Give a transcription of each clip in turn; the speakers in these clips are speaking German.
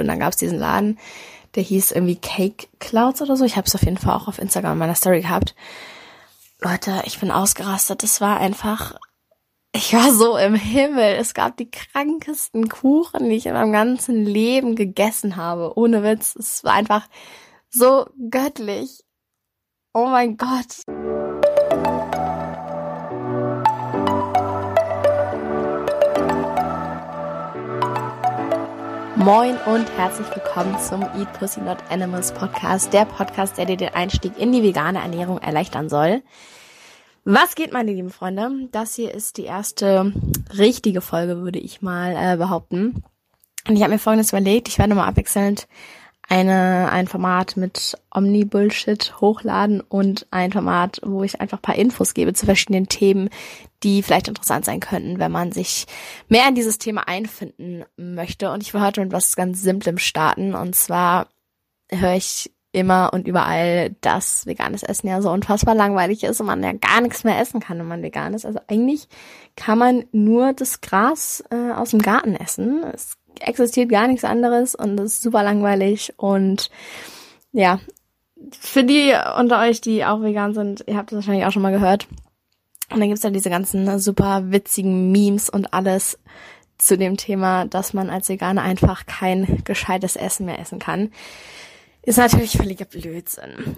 Und dann gab es diesen Laden, der hieß irgendwie Cake Clouds oder so. Ich habe es auf jeden Fall auch auf Instagram in meiner Story gehabt. Leute, ich bin ausgerastet. Das war einfach, ich war so im Himmel. Es gab die krankesten Kuchen, die ich in meinem ganzen Leben gegessen habe. Ohne Witz. Es war einfach so göttlich. Oh mein Gott. Moin und herzlich willkommen zum Eat Pussy Not Animals Podcast, der Podcast, der dir den Einstieg in die vegane Ernährung erleichtern soll. Was geht, meine lieben Freunde? Das hier ist die erste richtige Folge, würde ich mal äh, behaupten. Und ich habe mir folgendes überlegt, ich werde mal abwechselnd eine, ein Format mit Omni-Bullshit hochladen und ein Format, wo ich einfach paar Infos gebe zu verschiedenen Themen, die vielleicht interessant sein könnten, wenn man sich mehr in dieses Thema einfinden möchte. Und ich will heute mit was ganz Simplem starten. Und zwar höre ich immer und überall, dass veganes Essen ja so unfassbar langweilig ist und man ja gar nichts mehr essen kann, wenn man vegan ist. Also eigentlich kann man nur das Gras äh, aus dem Garten essen. Es existiert gar nichts anderes und es ist super langweilig und ja, für die unter euch, die auch vegan sind, ihr habt das wahrscheinlich auch schon mal gehört. Und dann gibt's ja diese ganzen super witzigen Memes und alles zu dem Thema, dass man als Veganer einfach kein gescheites Essen mehr essen kann. Ist natürlich völliger Blödsinn.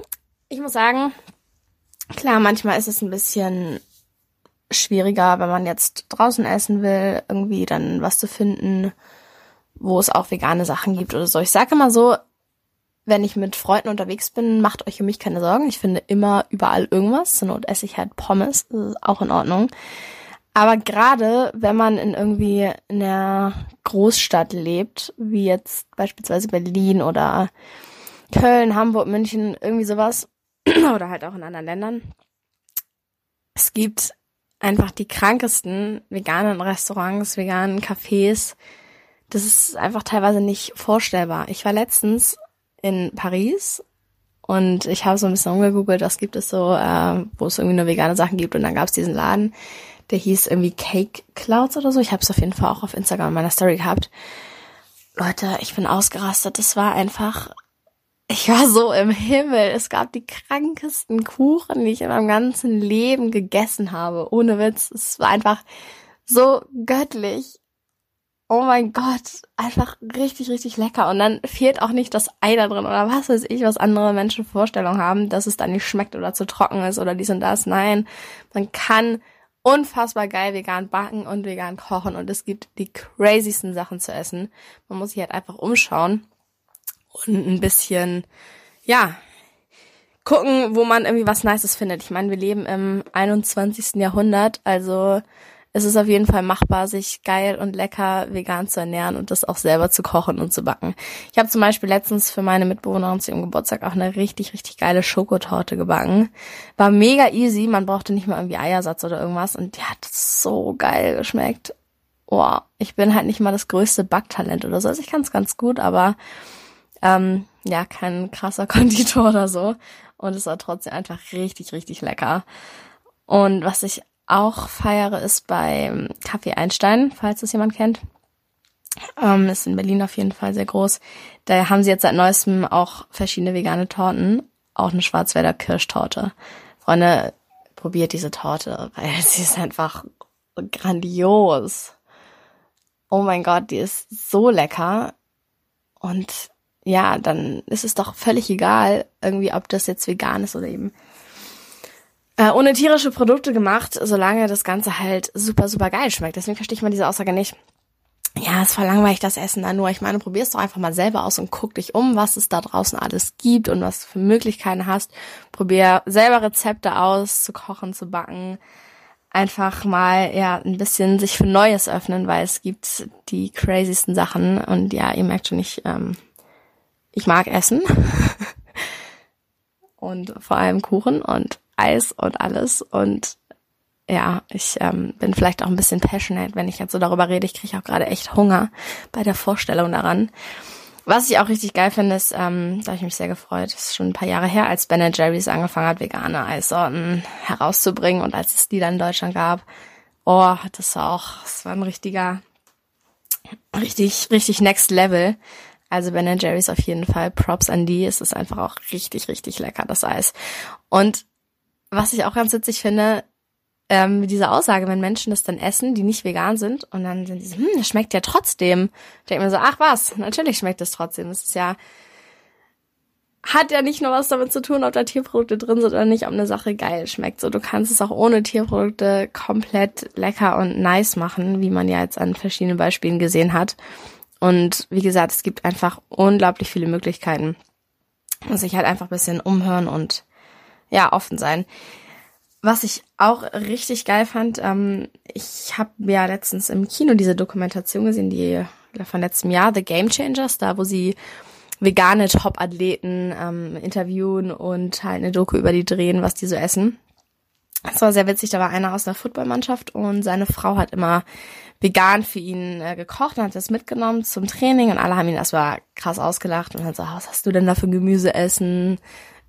Ich muss sagen, klar, manchmal ist es ein bisschen schwieriger, wenn man jetzt draußen essen will, irgendwie dann was zu finden, wo es auch vegane Sachen gibt oder so. Ich sage immer so, wenn ich mit Freunden unterwegs bin, macht euch um mich keine Sorgen. Ich finde immer überall irgendwas. Zur Not esse ich halt Pommes, das ist auch in Ordnung. Aber gerade wenn man in irgendwie in einer Großstadt lebt, wie jetzt beispielsweise Berlin oder Köln, Hamburg, München, irgendwie sowas, oder halt auch in anderen Ländern, es gibt einfach die krankesten veganen Restaurants, veganen Cafés, das ist einfach teilweise nicht vorstellbar. Ich war letztens in Paris und ich habe so ein bisschen umgegoogelt, was gibt es so, äh, wo es irgendwie nur vegane Sachen gibt und dann gab es diesen Laden, der hieß irgendwie Cake Clouds oder so. Ich habe es auf jeden Fall auch auf Instagram in meiner Story gehabt. Leute, ich bin ausgerastet. Das war einfach, ich war so im Himmel. Es gab die krankesten Kuchen, die ich in meinem ganzen Leben gegessen habe. Ohne Witz. Es war einfach so göttlich oh mein Gott, einfach richtig, richtig lecker. Und dann fehlt auch nicht das Ei da drin oder was weiß ich, was andere Menschen Vorstellungen haben, dass es dann nicht schmeckt oder zu trocken ist oder dies und das. Nein, man kann unfassbar geil vegan backen und vegan kochen und es gibt die crazysten Sachen zu essen. Man muss sich halt einfach umschauen und ein bisschen, ja, gucken, wo man irgendwie was Nices findet. Ich meine, wir leben im 21. Jahrhundert, also es ist auf jeden Fall machbar, sich geil und lecker vegan zu ernähren und das auch selber zu kochen und zu backen. Ich habe zum Beispiel letztens für meine Mitbewohnerin zu ihrem Geburtstag auch eine richtig, richtig geile Schokotorte gebacken. War mega easy, man brauchte nicht mal irgendwie Eiersatz oder irgendwas und die hat so geil geschmeckt. Boah, ich bin halt nicht mal das größte Backtalent oder so. Also ich kann es ganz gut, aber ähm, ja, kein krasser Konditor oder so. Und es war trotzdem einfach richtig, richtig lecker. Und was ich auch feiere, ist bei Kaffee Einstein, falls das jemand kennt. Ähm, ist in Berlin auf jeden Fall sehr groß. Da haben sie jetzt seit neuestem auch verschiedene vegane Torten. Auch eine Schwarzwälder Kirschtorte. Freunde, probiert diese Torte, weil sie ist einfach grandios. Oh mein Gott, die ist so lecker. Und ja, dann ist es doch völlig egal, irgendwie, ob das jetzt vegan ist oder eben äh, ohne tierische Produkte gemacht, solange das Ganze halt super, super geil schmeckt. Deswegen verstehe ich mal diese Aussage nicht. Ja, es verlangweilt das Essen dann nur. Ich meine, probier es doch einfach mal selber aus und guck dich um, was es da draußen alles gibt und was du für Möglichkeiten hast. Probier selber Rezepte aus, zu kochen, zu backen. Einfach mal, ja, ein bisschen sich für Neues öffnen, weil es gibt die crazysten Sachen und ja, ihr merkt schon, ich, ähm, ich mag Essen. und vor allem Kuchen und Eis und alles. Und ja, ich ähm, bin vielleicht auch ein bisschen passionate, wenn ich jetzt so darüber rede. Ich kriege auch gerade echt Hunger bei der Vorstellung daran. Was ich auch richtig geil finde, ist, ähm, da habe ich mich sehr gefreut, ist schon ein paar Jahre her, als Ben Jerry's angefangen hat, vegane Eissorten herauszubringen und als es die dann in Deutschland gab, oh, das war auch, das war ein richtiger, richtig, richtig next level. Also Ben Jerry's auf jeden Fall. Props an die. Es ist einfach auch richtig, richtig lecker, das Eis. Und was ich auch ganz witzig finde, ähm, diese Aussage, wenn Menschen das dann essen, die nicht vegan sind, und dann sind sie so, hm, das schmeckt ja trotzdem. Ich denke mir so, ach was, natürlich schmeckt es trotzdem. Es ist ja, hat ja nicht nur was damit zu tun, ob da Tierprodukte drin sind oder nicht, ob eine Sache geil schmeckt. So, du kannst es auch ohne Tierprodukte komplett lecker und nice machen, wie man ja jetzt an verschiedenen Beispielen gesehen hat. Und wie gesagt, es gibt einfach unglaublich viele Möglichkeiten. Muss ich halt einfach ein bisschen umhören und ja, offen sein. Was ich auch richtig geil fand, ähm, ich habe ja letztens im Kino diese Dokumentation gesehen, die von letztem Jahr, The Game Changers, da wo sie vegane Top-Athleten ähm, interviewen und halt eine Doku über die drehen, was die so essen. Das war sehr witzig, da war einer aus der Footballmannschaft und seine Frau hat immer vegan für ihn äh, gekocht und hat das mitgenommen zum Training und alle haben ihn erstmal krass ausgelacht und dann so, was hast du denn da für Gemüse essen?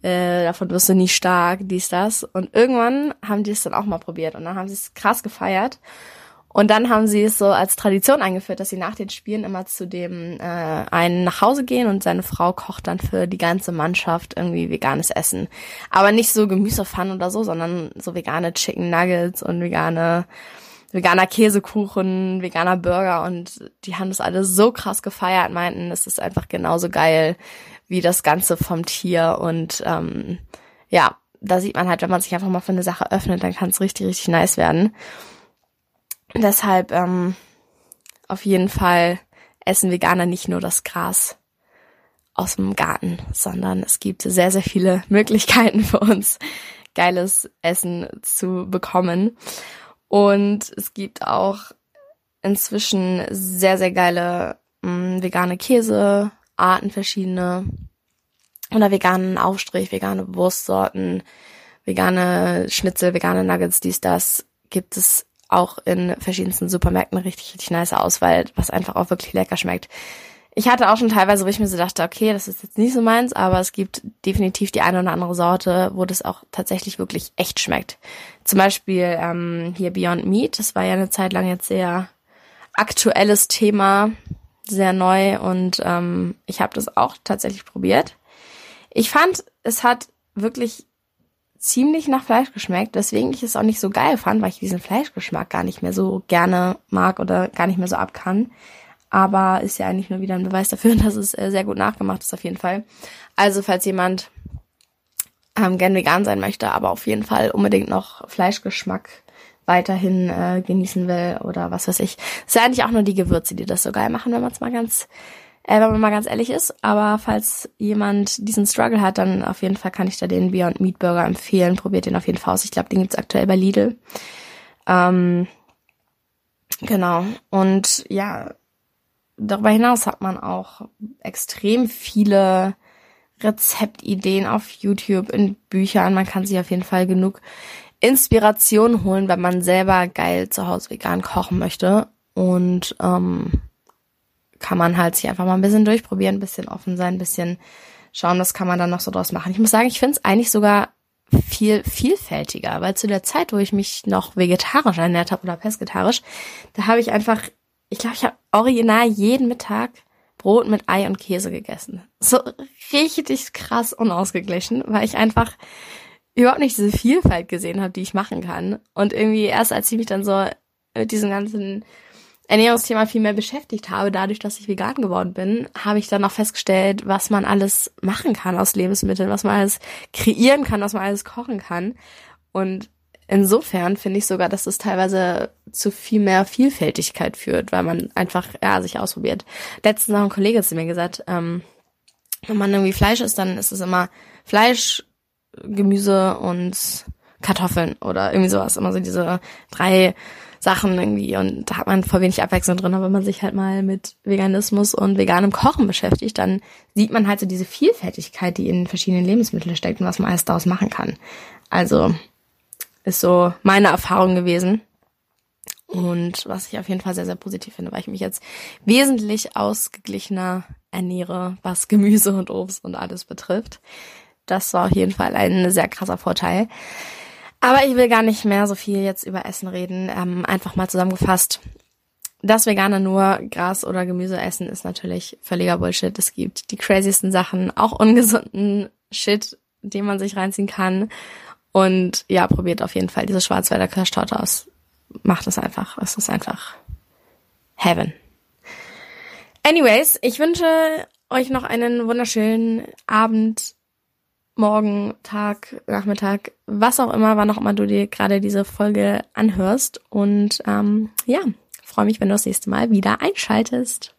Äh, davon wirst du nie stark, dies, das. Und irgendwann haben die es dann auch mal probiert und dann haben sie es krass gefeiert. Und dann haben sie es so als Tradition eingeführt, dass sie nach den Spielen immer zu dem äh, einen nach Hause gehen und seine Frau kocht dann für die ganze Mannschaft irgendwie veganes Essen. Aber nicht so Gemüsepfannen oder so, sondern so vegane Chicken Nuggets und vegane veganer Käsekuchen, veganer Burger und die haben das alle so krass gefeiert, meinten, es ist einfach genauso geil wie das Ganze vom Tier und ähm, ja, da sieht man halt, wenn man sich einfach mal für eine Sache öffnet, dann kann es richtig, richtig nice werden. Deshalb ähm, auf jeden Fall essen Veganer nicht nur das Gras aus dem Garten, sondern es gibt sehr, sehr viele Möglichkeiten für uns, geiles Essen zu bekommen. Und es gibt auch inzwischen sehr, sehr geile mh, mm, vegane Käsearten, verschiedene. Oder veganen Aufstrich, vegane Wurstsorten, vegane Schnitzel, vegane Nuggets, dies, das gibt es auch in verschiedensten Supermärkten richtig, richtig nice Auswahl, was einfach auch wirklich lecker schmeckt. Ich hatte auch schon teilweise, wo ich mir so dachte, okay, das ist jetzt nicht so meins, aber es gibt definitiv die eine oder andere Sorte, wo das auch tatsächlich wirklich echt schmeckt. Zum Beispiel ähm, hier Beyond Meat, das war ja eine Zeit lang jetzt sehr aktuelles Thema, sehr neu und ähm, ich habe das auch tatsächlich probiert. Ich fand, es hat wirklich ziemlich nach Fleisch geschmeckt, weswegen ich es auch nicht so geil fand, weil ich diesen Fleischgeschmack gar nicht mehr so gerne mag oder gar nicht mehr so ab kann. Aber ist ja eigentlich nur wieder ein Beweis dafür, dass es äh, sehr gut nachgemacht ist auf jeden Fall. Also falls jemand ähm, gern vegan sein möchte, aber auf jeden Fall unbedingt noch Fleischgeschmack weiterhin äh, genießen will oder was weiß ich. Es sind eigentlich auch nur die Gewürze, die das so geil machen, wenn man es mal ganz äh, wenn man mal ganz ehrlich ist. Aber falls jemand diesen Struggle hat, dann auf jeden Fall kann ich da den Beyond Meat Burger empfehlen. Probiert den auf jeden Fall aus. Ich glaube, den gibt's aktuell bei Lidl. Ähm, genau. Und ja, darüber hinaus hat man auch extrem viele Rezeptideen auf YouTube, in Büchern. Man kann sich auf jeden Fall genug Inspiration holen, wenn man selber geil zu Hause vegan kochen möchte. Und ähm, kann man halt sich einfach mal ein bisschen durchprobieren, ein bisschen offen sein, ein bisschen schauen, was kann man dann noch so draus machen. Ich muss sagen, ich finde es eigentlich sogar viel vielfältiger, weil zu der Zeit, wo ich mich noch vegetarisch ernährt habe oder pesketarisch, da habe ich einfach, ich glaube, ich habe original jeden Mittag Brot mit Ei und Käse gegessen. So richtig krass unausgeglichen, weil ich einfach überhaupt nicht diese Vielfalt gesehen habe, die ich machen kann. Und irgendwie erst als ich mich dann so mit diesen ganzen Ernährungsthema viel mehr beschäftigt habe, dadurch, dass ich vegan geworden bin, habe ich dann auch festgestellt, was man alles machen kann aus Lebensmitteln, was man alles kreieren kann, was man alles kochen kann. Und insofern finde ich sogar, dass es teilweise zu viel mehr Vielfältigkeit führt, weil man einfach ja sich ausprobiert. Letztens noch ein Kollege zu mir gesagt, ähm, wenn man irgendwie Fleisch isst, dann ist es immer Fleisch, Gemüse und Kartoffeln oder irgendwie sowas. Immer so diese drei Sachen irgendwie und da hat man voll wenig Abwechslung drin. Aber wenn man sich halt mal mit Veganismus und veganem Kochen beschäftigt, dann sieht man halt so diese Vielfältigkeit, die in verschiedenen Lebensmitteln steckt und was man alles daraus machen kann. Also ist so meine Erfahrung gewesen. Und was ich auf jeden Fall sehr, sehr positiv finde, weil ich mich jetzt wesentlich ausgeglichener ernähre, was Gemüse und Obst und alles betrifft. Das war auf jeden Fall ein sehr krasser Vorteil. Aber ich will gar nicht mehr so viel jetzt über Essen reden. Ähm, einfach mal zusammengefasst. dass Veganer nur Gras oder Gemüse essen, ist natürlich völliger Bullshit. Es gibt die craziesten Sachen, auch ungesunden Shit, den man sich reinziehen kann. Und ja, probiert auf jeden Fall diese Schwarzwälder Kirschtorte aus. Macht es einfach. Es ist einfach Heaven. Anyways, ich wünsche euch noch einen wunderschönen Abend, Morgen, Tag, Nachmittag, was auch immer, wann auch immer du dir gerade diese Folge anhörst. Und ähm, ja, freue mich, wenn du das nächste Mal wieder einschaltest.